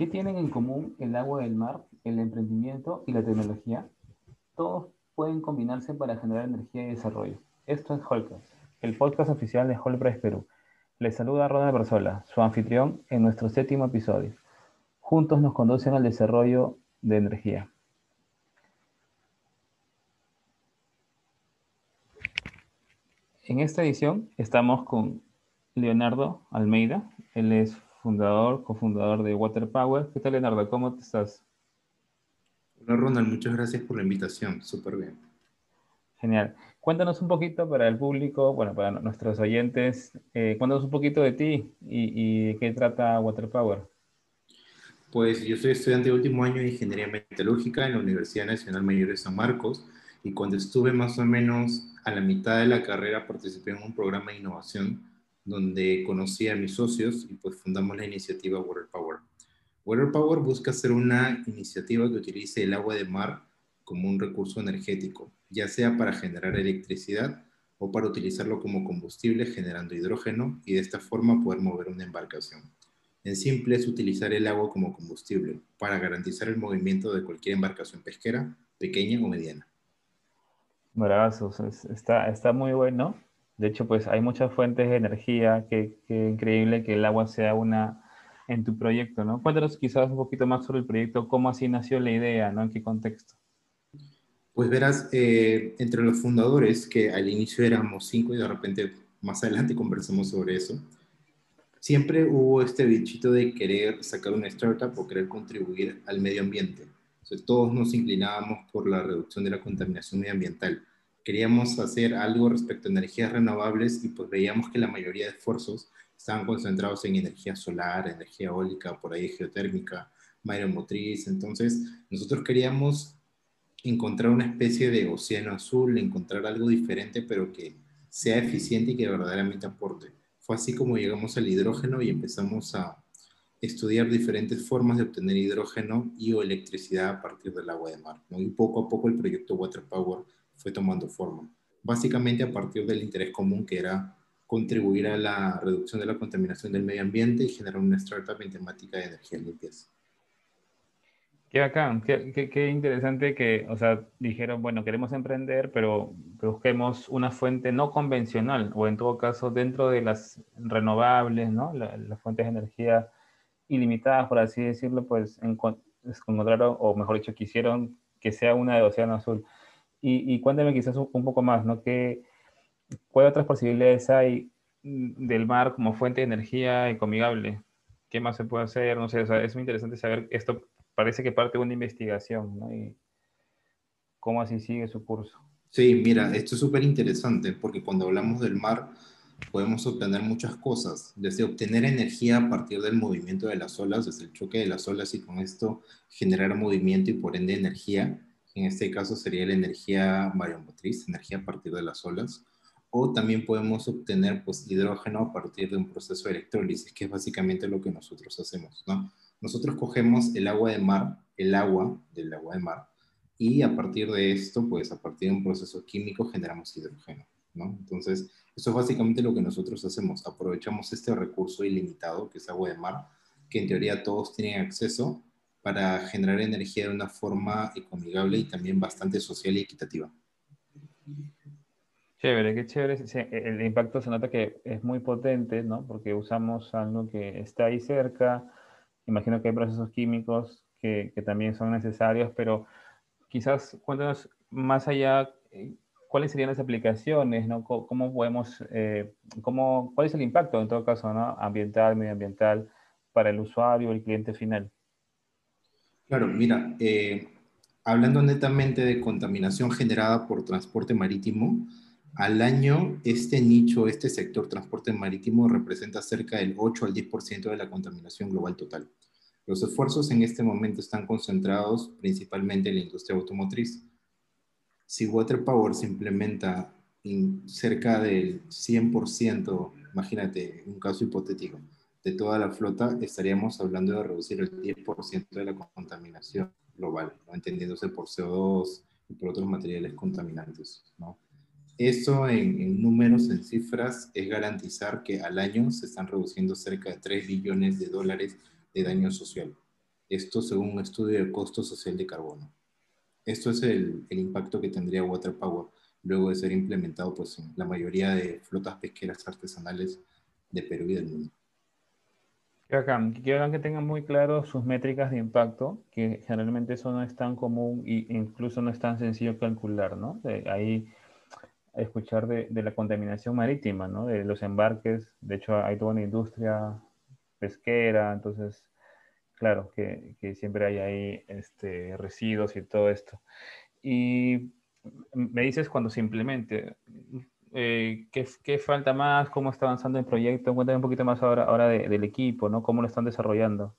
¿Qué tienen en común el agua del mar, el emprendimiento y la tecnología? Todos pueden combinarse para generar energía y desarrollo. Esto es Holcast, el podcast oficial de Holpress Perú. Les saluda Ronald Berzola, su anfitrión en nuestro séptimo episodio. Juntos nos conducen al desarrollo de energía. En esta edición estamos con Leonardo Almeida. Él es fundador, cofundador de Water Power. ¿Qué tal, Leonardo? ¿Cómo te estás? Hola, Ronald. Muchas gracias por la invitación. Súper bien. Genial. Cuéntanos un poquito para el público, bueno, para nuestros oyentes, eh, cuéntanos un poquito de ti y, de qué trata Water Power. Pues yo soy estudiante de último año de Ingeniería Metalúrgica en la Universidad Nacional Mayor de San Marcos y cuando estuve más o menos a la mitad de la carrera participé en un programa de innovación donde conocí a mis socios y pues fundamos la iniciativa Water Power. Water Power busca ser una iniciativa que utilice el agua de mar como un recurso energético, ya sea para generar electricidad o para utilizarlo como combustible generando hidrógeno y de esta forma poder mover una embarcación. En simple es utilizar el agua como combustible para garantizar el movimiento de cualquier embarcación pesquera, pequeña o mediana. Brazos, está, está muy bueno. De hecho, pues hay muchas fuentes de energía, que, increíble que el agua sea una en tu proyecto, ¿no? Cuéntanos quizás un poquito más sobre el proyecto, cómo así nació la idea, ¿no? ¿En qué contexto? Pues verás, eh, entre los fundadores, que al inicio éramos cinco y de repente más adelante conversamos sobre eso, siempre hubo este bichito de querer sacar una startup o querer contribuir al medio ambiente. todos nos inclinábamos por la reducción de la contaminación medioambiental queríamos hacer algo respecto a energías renovables y pues veíamos que la mayoría de esfuerzos estaban concentrados en energía solar, energía eólica, por ahí geotérmica, mareomotriz. Entonces, nosotros queríamos encontrar una especie de océano azul, encontrar algo diferente, pero que sea eficiente y que verdaderamente aporte. Fue así como llegamos al hidrógeno y empezamos a estudiar diferentes formas de obtener hidrógeno y o electricidad a partir del agua de mar. Y poco a poco el proyecto Water Power fue tomando forma. Básicamente a partir del interés común que era contribuir a la reducción de la contaminación del medio ambiente y generar una startup en temática de energías limpias. Qué bacán, qué, qué, interesante que, o sea, dijeron, bueno, queremos emprender, pero, busquemos una fuente no convencional, o en todo caso dentro de las renovables, ¿no? las fuentes de energía ilimitadas, por así decirlo, pues encontraron, o mejor dicho, quisieron que sea una de Océano Azul. Y, y cuéntame quizás un, poco más, ¿no? ¿Qué, ¿Cuáles otras posibilidades hay mm, del mar como fuente de energía ecomigable? ¿Qué más se puede hacer? No sé, es muy interesante saber, esto parece que parte de una investigación, ¿no? Y cómo así sigue su curso. Sí, mira, esto es súper interesante porque cuando hablamos del mar podemos obtener muchas cosas, desde obtener energía a partir del movimiento de las olas, desde el choque de las olas y con esto generar movimiento y por ende energía, en este caso sería la energía mareomotriz, energía a partir de las olas, o también podemos obtener pues, hidrógeno a partir de un proceso de electrólisis, que es básicamente lo que nosotros hacemos, ¿no? Nosotros cogemos el agua de mar, el agua del agua de mar, y a partir de esto, pues a partir de un proceso químico generamos hidrógeno, ¿no? Entonces, eso es básicamente lo que nosotros hacemos, aprovechamos este recurso ilimitado, que es agua de mar, que en teoría todos tienen acceso, para generar energía de una forma ecoamigable y también bastante social y equitativa. Chévere, qué chévere. el impacto se nota que es muy potente, ¿no? Porque usamos algo que está ahí cerca. Imagino que hay procesos químicos que, que también son necesarios, pero quizás cuéntanos más allá, eh, ¿cuáles serían las aplicaciones, ¿no? ¿Cómo podemos, eh, cómo, cuál es el impacto en todo caso, ¿no? Ambiental, medioambiental, para el usuario, el cliente final? Claro, mira, eh, hablando netamente de contaminación generada por transporte marítimo, al año este nicho, este sector transporte marítimo representa cerca del 8 al 10% de la contaminación global total. Los esfuerzos en este momento están concentrados principalmente en la industria automotriz. Si Water Power se implementa en cerca del 100%, imagínate un caso hipotético, de toda la flota, estaríamos hablando de reducir el 10% de la contaminación global, entendiéndose por CO2 y por otros materiales contaminantes. ¿no? Eso en, números, en cifras, es garantizar que al año se están reduciendo cerca de 3 billones de dólares de daño social. Esto según un estudio de costo social de carbono. Esto es el, el impacto que tendría Water Power luego de ser implementado pues, en la mayoría de flotas pesqueras artesanales de Perú y del mundo. Quiero que tengan muy claro sus métricas de impacto, que generalmente eso no es tan común e incluso no es tan sencillo calcular, ¿no? ahí escuchar de, de, la contaminación marítima, ¿no? De los embarques, de hecho hay toda una industria pesquera, entonces, claro, que, que siempre hay ahí este, residuos y todo esto. Y me dices cuando se implemente, eh, ¿qué, ¿qué, falta más? ¿Cómo está avanzando el proyecto? Cuéntame un poquito más ahora, ahora del equipo, ¿no? ¿Cómo lo están desarrollando?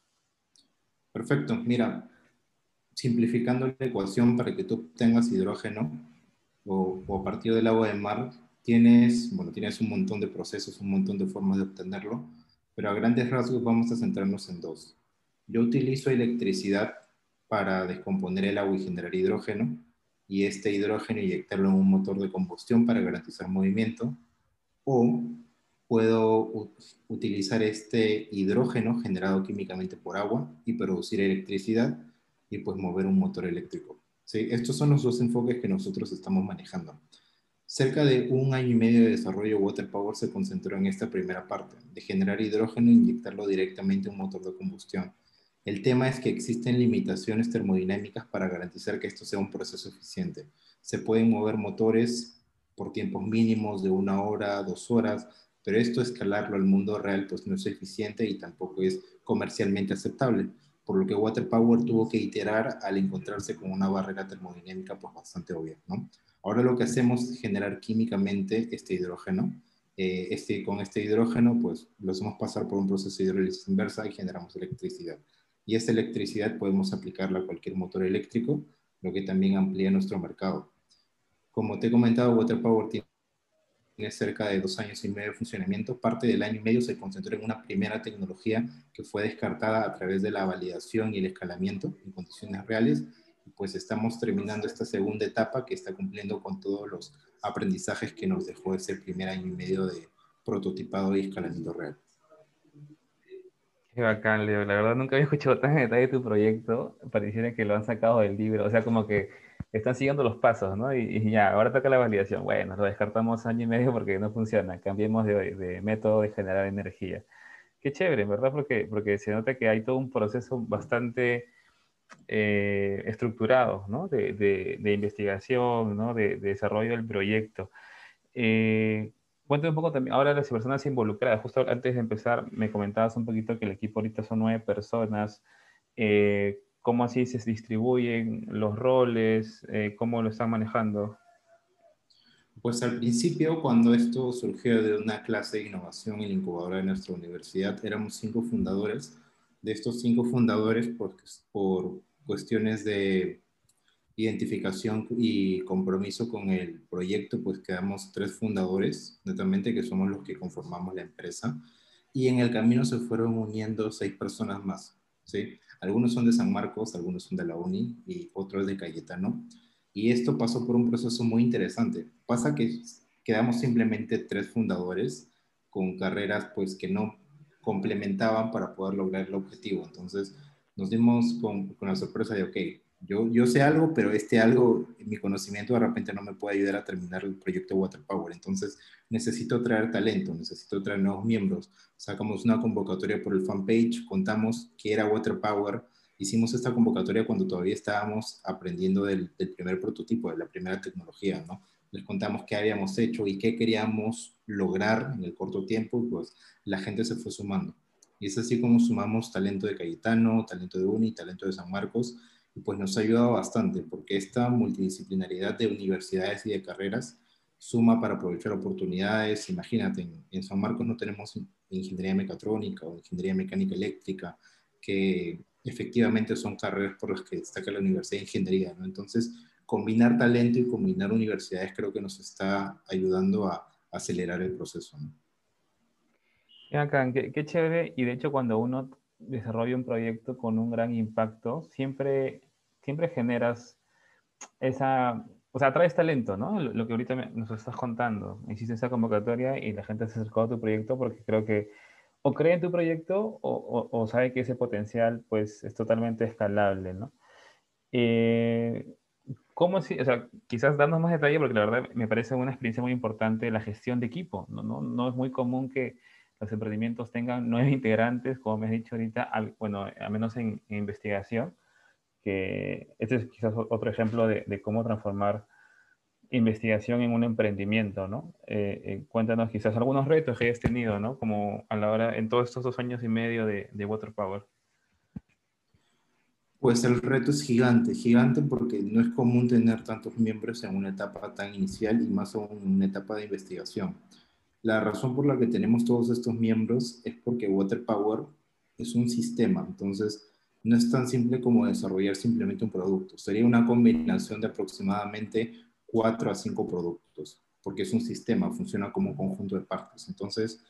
Perfecto. Mira, simplificando la ecuación para que tú tengas hidrógeno o, o a partir del agua de mar, tienes, bueno, tienes un montón de procesos, un montón de formas de obtenerlo, pero a grandes rasgos vamos a centrarnos en dos. Yo utilizo electricidad para descomponer el agua y generar hidrógeno, y este hidrógeno inyectarlo en un motor de combustión para garantizar movimiento, o puedo utilizar este hidrógeno generado químicamente por agua y producir electricidad y pues mover un motor eléctrico. ¿Sí? Estos son los dos enfoques que nosotros estamos manejando. Cerca de un año y medio de desarrollo, Water Power se concentró en esta primera parte, de generar hidrógeno e inyectarlo directamente en un motor de combustión. El tema es que existen limitaciones termodinámicas para garantizar que esto sea un proceso eficiente. Se pueden mover motores por tiempos mínimos de una hora, dos horas, pero esto escalarlo al mundo real pues no es eficiente y tampoco es comercialmente aceptable, por lo que Water Power tuvo que iterar al encontrarse con una barrera termodinámica pues bastante obvia. Ahora lo que hacemos es generar químicamente este hidrógeno, eh, este, con este hidrógeno pues lo hacemos pasar por un proceso de hidrólisis inversa y generamos electricidad y esta electricidad podemos aplicarla a cualquier motor eléctrico, lo que también amplía nuestro mercado. Como te he comentado, Water Power tiene cerca de dos años y medio de funcionamiento. Parte del año y medio se concentró en una primera tecnología que fue descartada a través de la validación y el escalamiento en condiciones reales. Pues estamos terminando esta segunda etapa que está cumpliendo con todos los aprendizajes que nos dejó ese primer año y medio de prototipado y escalamiento real. Qué bacán, Leo. La verdad nunca había escuchado tan en detalle tu proyecto. Pareciera que lo han sacado del libro. O sea, como que están siguiendo los pasos, ¿no? Y, ya, ahora toca la validación. Bueno, lo descartamos año y medio porque no funciona. Cambiemos de, método de generar energía. Qué chévere, ¿verdad? Porque, porque se nota que hay todo un proceso bastante eh, estructurado, ¿no? De, de, investigación, ¿no? De, desarrollo del proyecto. Eh, Cuéntame un poco también, ahora las personas involucradas, justo antes de empezar me comentabas un poquito que el equipo ahorita son nueve personas, eh, ¿cómo así se distribuyen los roles? Eh, ¿Cómo lo están manejando? Pues al principio, cuando esto surgió de una clase de innovación en la incubadora de nuestra universidad, éramos cinco fundadores. De estos cinco fundadores, pues, por cuestiones de identificación y compromiso con el proyecto, pues quedamos tres fundadores, netamente, que somos los que conformamos la empresa. Y en el camino se fueron uniendo seis personas más, ¿sí? Algunos son de San Marcos, algunos son de la UNI y otros de Cayetano. Y esto pasó por un proceso muy interesante. Pasa que quedamos simplemente tres fundadores con carreras pues que no complementaban para poder lograr el objetivo. Entonces nos dimos con, con la sorpresa de, ok, yo, yo sé algo, pero este algo, mi conocimiento de repente no me puede ayudar a terminar el proyecto Water Power. Entonces necesito traer talento, necesito traer nuevos miembros. Sacamos una convocatoria por el fanpage, contamos que era Water Power. Hicimos esta convocatoria cuando todavía estábamos aprendiendo del, del primer prototipo, de la primera tecnología, ¿no? Les contamos qué habíamos hecho y qué queríamos lograr en el corto tiempo, pues la gente se fue sumando. Y es así como sumamos talento de Cayetano, talento de Uni, talento de San Marcos, pues nos ha ayudado bastante porque esta multidisciplinaridad de universidades y de carreras suma para aprovechar oportunidades. Imagínate, en, San Marcos no tenemos ingeniería mecatrónica o ingeniería mecánica eléctrica, que efectivamente son carreras por las que destaca la Universidad de Ingeniería. ¿no? Entonces, combinar talento y combinar universidades creo que nos está ayudando a, acelerar el proceso. ¿no? Qué, qué, chévere. Y de hecho, cuando uno desarrolla un proyecto con un gran impacto, siempre, siempre generas esa, o sea, traes talento, ¿no? Lo, que ahorita nos estás contando. Hiciste esa convocatoria y la gente se acercó a tu proyecto porque creo que o cree en tu proyecto o, sabe que ese potencial pues es totalmente escalable, ¿no? Eh, ¿Cómo si, o sea, quizás dando más detalle, porque la verdad me parece una experiencia muy importante la gestión de equipo, ¿no? No, no es muy común que los emprendimientos tengan nueve integrantes, como me has dicho ahorita, al, bueno, al menos en, investigación, que este es quizás otro ejemplo de, de cómo transformar investigación en un emprendimiento, ¿no? Eh, eh, cuéntanos quizás algunos retos que hayas tenido, ¿no? Como a la hora, en todos estos dos años y medio de, de Water Power. Pues el reto es gigante, gigante porque no es común tener tantos miembros en una etapa tan inicial y más aún en una etapa de investigación. La razón por la que tenemos todos estos miembros es porque Water Power es un sistema, entonces no es tan simple como desarrollar simplemente un producto. Sería una combinación de aproximadamente cuatro a cinco productos, porque es un sistema, funciona como un conjunto de partes. Entonces,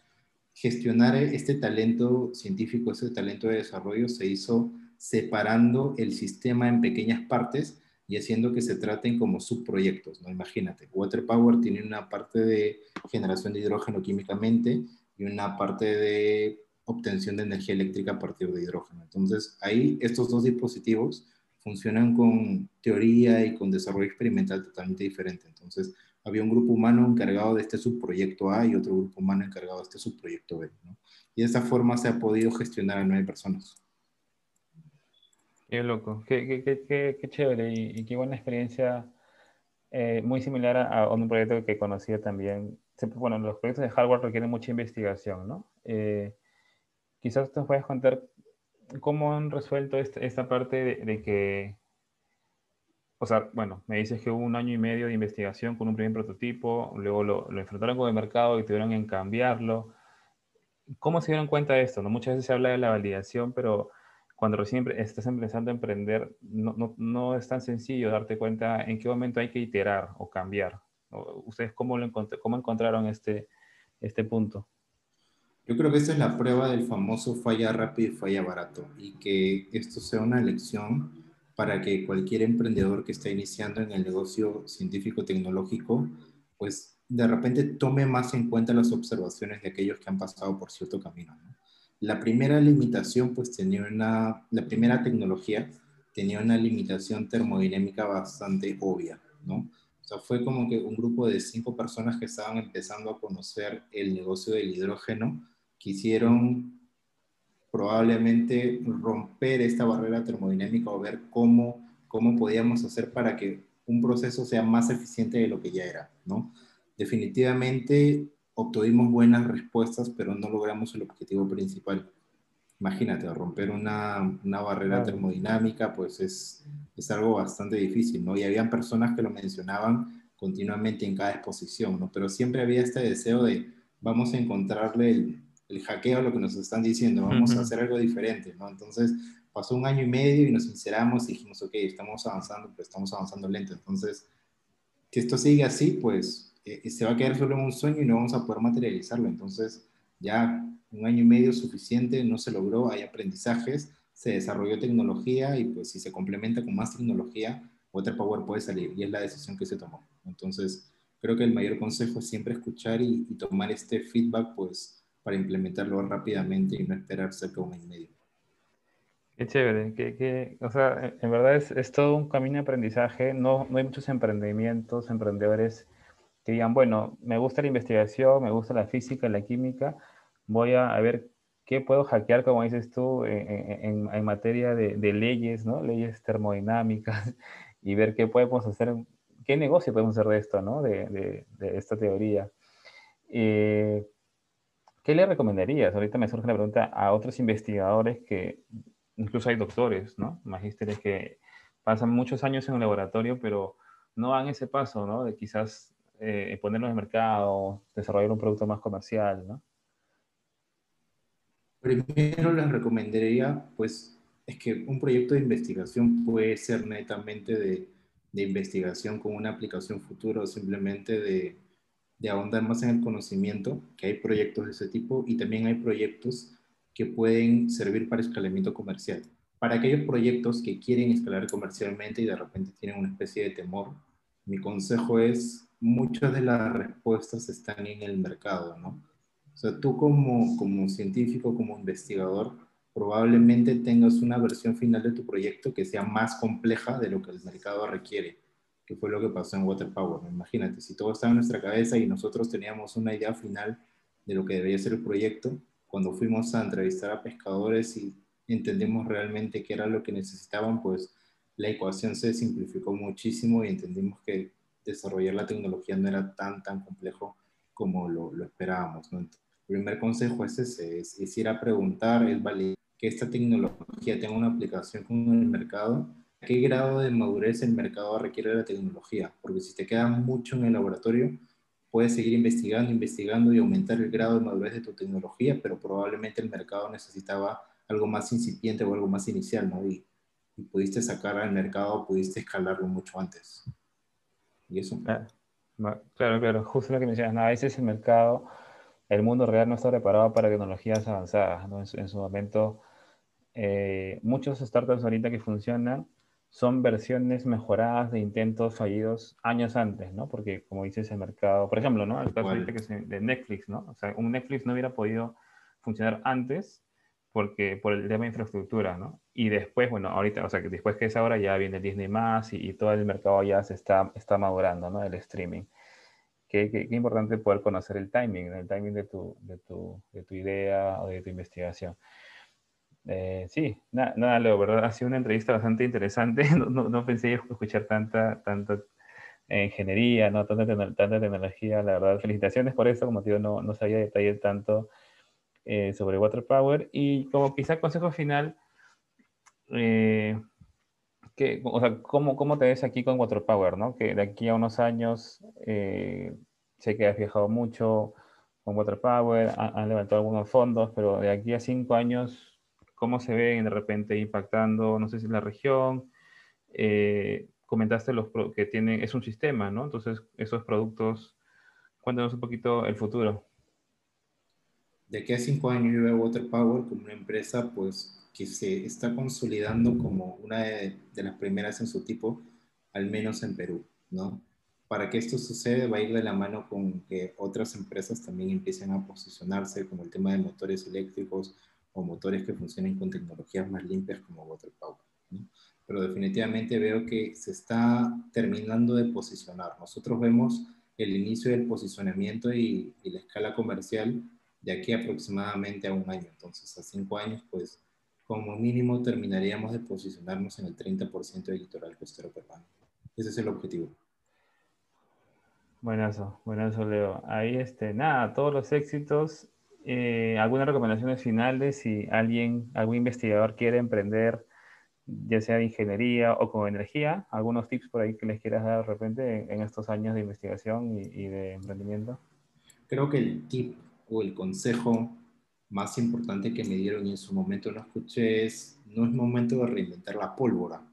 gestionar este talento científico, ese talento de desarrollo se hizo separando el sistema en pequeñas partes y haciendo que se traten como subproyectos, ¿no? Imagínate, Water Power tiene una parte de generación de hidrógeno químicamente y una parte de obtención de energía eléctrica a partir de hidrógeno. Entonces, ahí estos dos dispositivos funcionan con teoría y con desarrollo experimental totalmente diferente. Entonces, había un grupo humano encargado de este subproyecto A y otro grupo humano encargado de este subproyecto B. Y de esta forma se ha podido gestionar a nueve personas. Qué loco, qué, qué, qué, qué chévere y, qué buena experiencia, eh, muy similar a, un proyecto que conocía también. Bueno, los proyectos de hardware requieren mucha investigación, ¿no? Eh, quizás te puedes contar ¿cómo han resuelto esta, parte de, que, o sea, bueno, me dices que hubo un año y medio de investigación con un primer prototipo, luego lo, enfrentaron con el mercado y tuvieron que cambiarlo. ¿Cómo se dieron cuenta de esto? ¿no? Muchas veces se habla de la validación, pero cuando recién estás empezando a emprender, no, es tan sencillo darte cuenta en qué momento hay que iterar o cambiar. ¿Ustedes cómo, lo cómo encontraron este, este punto? Yo creo que esta es la prueba del famoso falla rápido y falla barato y que esto sea una lección para que cualquier emprendedor que está iniciando en el negocio científico-tecnológico, pues de repente tome más en cuenta las observaciones de aquellos que han pasado por cierto camino. La primera limitación, pues tenía una, la primera tecnología tenía una limitación termodinámica bastante obvia, ¿no? O sea, fue como que un grupo de cinco personas que estaban empezando a conocer el negocio del hidrógeno quisieron probablemente romper esta barrera termodinámica o ver cómo, cómo podíamos hacer para que un proceso sea más eficiente de lo que ya era, ¿no? Definitivamente obtuvimos buenas respuestas, pero no logramos el objetivo principal. Imagínate, romper una, una barrera termodinámica, pues es, es algo bastante difícil, ¿no? Y habían personas que lo mencionaban continuamente en cada exposición, ¿no? Pero siempre había este deseo de, vamos a encontrarle el, el hackeo lo que nos están diciendo, vamos a hacer algo diferente, ¿no? Entonces pasó un año y medio y nos sinceramos y dijimos, ok, estamos avanzando, pero estamos avanzando lento. Entonces, que esto siga así, pues eh, se va a quedar solo en un sueño y no vamos a poder materializarlo. Entonces, ya un año y medio suficiente, no se logró, hay aprendizajes, se desarrolló tecnología y pues si se complementa con más tecnología, Water Power puede salir y es la decisión que se tomó. Entonces, creo que el mayor consejo es siempre escuchar y, tomar este feedback, pues, para implementarlo rápidamente y no esperar cerca de un año y medio. Qué chévere, que, o sea, en verdad es, es, todo un camino de aprendizaje, no, no hay muchos emprendimientos, emprendedores que digan, bueno, me gusta la investigación, me gusta la física, la química, voy a, ver qué puedo hackear, como dices tú, en, en, materia de, de, leyes, ¿no? Leyes termodinámicas y ver qué podemos hacer, qué negocio podemos hacer de esto, ¿no? De, de, de esta teoría. Eh, ¿Qué le recomendarías? Ahorita me surge la pregunta a otros investigadores que, incluso hay doctores, ¿no? Magísteres que pasan muchos años en un laboratorio, pero no dan ese paso, ¿no? De quizás eh, en el mercado, desarrollar un producto más comercial, ¿no? Primero les recomendaría, pues, es que un proyecto de investigación puede ser netamente de, de investigación con una aplicación futura o simplemente de, de ahondar más en el conocimiento, que hay proyectos de ese tipo y también hay proyectos que pueden servir para escalamiento comercial. Para aquellos proyectos que quieren escalar comercialmente y de repente tienen una especie de temor, mi consejo es, muchas de las respuestas están en el mercado, ¿no? O sea, tú como, como científico, como investigador, probablemente tengas una versión final de tu proyecto que sea más compleja de lo que el mercado requiere, que fue lo que pasó en Water Power. Imagínate, si todo estaba en nuestra cabeza y nosotros teníamos una idea final de lo que debería ser el proyecto, cuando fuimos a entrevistar a pescadores y entendimos realmente qué era lo que necesitaban, pues la ecuación se simplificó muchísimo y entendimos que desarrollar la tecnología no era tan, tan complejo como lo, lo esperábamos. ¿no? el primer consejo es ese, es, ir a preguntar, es validar que esta tecnología tenga una aplicación con el mercado, ¿a qué grado de madurez el mercado requiere la tecnología? Porque si te queda mucho en el laboratorio, puedes seguir investigando, investigando y aumentar el grado de madurez de tu tecnología, pero probablemente el mercado necesitaba algo más incipiente o algo más inicial, ¿no? Y, y pudiste sacar al mercado, pudiste escalarlo mucho antes. Y eso. Claro, claro, justo lo que mencionas, a veces el mercado, el mundo real no está preparado para tecnologías avanzadas, ¿no? En, su momento, eh, muchos startups ahorita que funcionan son versiones mejoradas de intentos fallidos años antes, ¿no? Porque, como dices, el mercado, por ejemplo, ¿no? El caso ahorita que de Netflix, ¿no? O sea, un Netflix no hubiera podido funcionar antes porque por el tema de infraestructura, ¿no? Y después, bueno, ahorita, o sea, que después que es ahora ya viene Disney más y, todo el mercado ya se está, está madurando, ¿no? El streaming. Qué, qué, importante poder conocer el timing, el timing de tu, de tu, de tu idea o de tu investigación. Eh, sí, nada, nada, Leo, ¿verdad? Ha sido una entrevista bastante interesante. No, no, pensé escuchar tanta, tanta ingeniería, ¿no? Tanta, tanta, tecnología. La verdad, felicitaciones por eso. Como te digo, no, no sabía detalle tanto eh, sobre Water Power. Y como quizá consejo final, eh, que, o sea, ¿cómo, ¿cómo, te ves aquí con Water Power? ¿no? Que de aquí a unos años sé que has viajado mucho con Water Power, han levantado algunos fondos, pero de aquí a cinco años cómo se ven de repente impactando, no sé si la región. Eh, comentaste los que tiene, es un sistema, ¿no? Entonces, esos productos, cuéntanos un poquito el futuro. De aquí a cinco años yo veo Water Power como una empresa pues, que se está consolidando como una de, de las primeras en su tipo, al menos en Perú, ¿no? Para que esto suceda va a ir de la mano con que otras empresas también empiecen a posicionarse como el tema de motores eléctricos, o motores que funcionen con tecnologías más limpias como Water Power. Pero definitivamente veo que se está terminando de posicionar. Nosotros vemos el inicio del posicionamiento y, la escala comercial de aquí aproximadamente a un año. Entonces, a cinco años, pues como mínimo terminaríamos de posicionarnos en el 30% del litoral costero peruano. Ese es el objetivo. Buenazo, buenazo, Leo. Ahí, este, nada, todos los éxitos eh, ¿algunas recomendaciones finales si alguien, algún investigador quiere emprender, ya sea de ingeniería o con energía? ¿Algunos tips por ahí que les quieras dar de repente en, estos años de investigación y, de emprendimiento? Creo que el tip o el consejo más importante que me dieron y en su momento no escuché es, no es momento de reinventar la pólvora.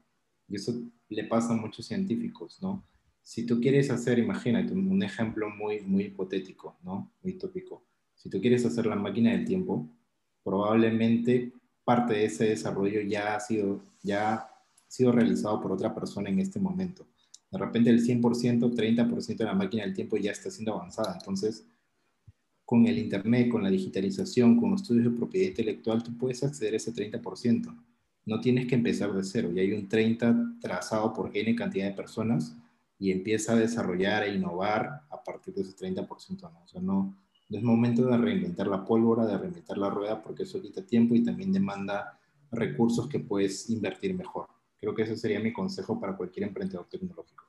Y eso le pasa a muchos científicos, ¿no? Si tú quieres hacer, imagínate, un ejemplo muy, muy hipotético, ¿no? Muy tópico si tú quieres hacer la máquina del tiempo, probablemente parte de ese desarrollo ya ha sido, ya ha sido realizado por otra persona en este momento. De repente el 100%, 30% de la máquina del tiempo ya está siendo avanzada. Entonces, con el Internet, con la digitalización, con estudios de propiedad intelectual, tú puedes acceder a ese 30%. No tienes que empezar de cero. Ya hay un 30 trazado por N cantidad de personas y empieza a desarrollar e innovar a partir de ese 30%. ¿no? O sea, no, es momento de reinventar la pólvora, de reinventar la rueda, porque eso quita tiempo y también demanda recursos que puedes invertir mejor. Creo que ese sería mi consejo para cualquier emprendedor tecnológico.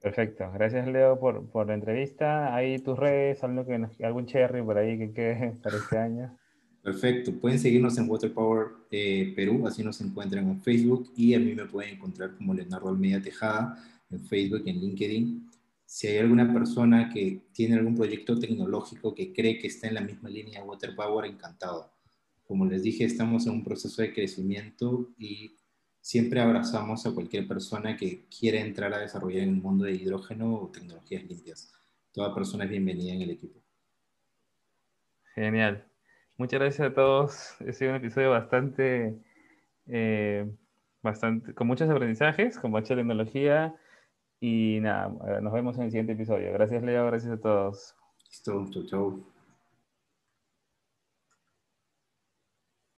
Perfecto. Gracias, Leo, por, por la entrevista. Ahí tus redes, algo que algún cherry por ahí que quede para este año. Perfecto. Pueden seguirnos en Waterpower eh, Perú, así nos encuentran en Facebook y a mí me pueden encontrar como Leonardo Almeida Tejada en Facebook y en LinkedIn si hay alguna persona que tiene algún proyecto tecnológico que cree que está en la misma línea de Water Power, encantado. Como les dije, estamos en un proceso de crecimiento y siempre abrazamos a cualquier persona que quiera entrar a desarrollar en el mundo de hidrógeno o tecnologías limpias. Toda persona es bienvenida en el equipo. Genial. Muchas gracias a todos. Ha sido un episodio bastante, eh, bastante con muchos aprendizajes, con mucha tecnología y nada, nos vemos en el siguiente episodio. Gracias, Leo. Gracias a todos. Listo, chau, chau.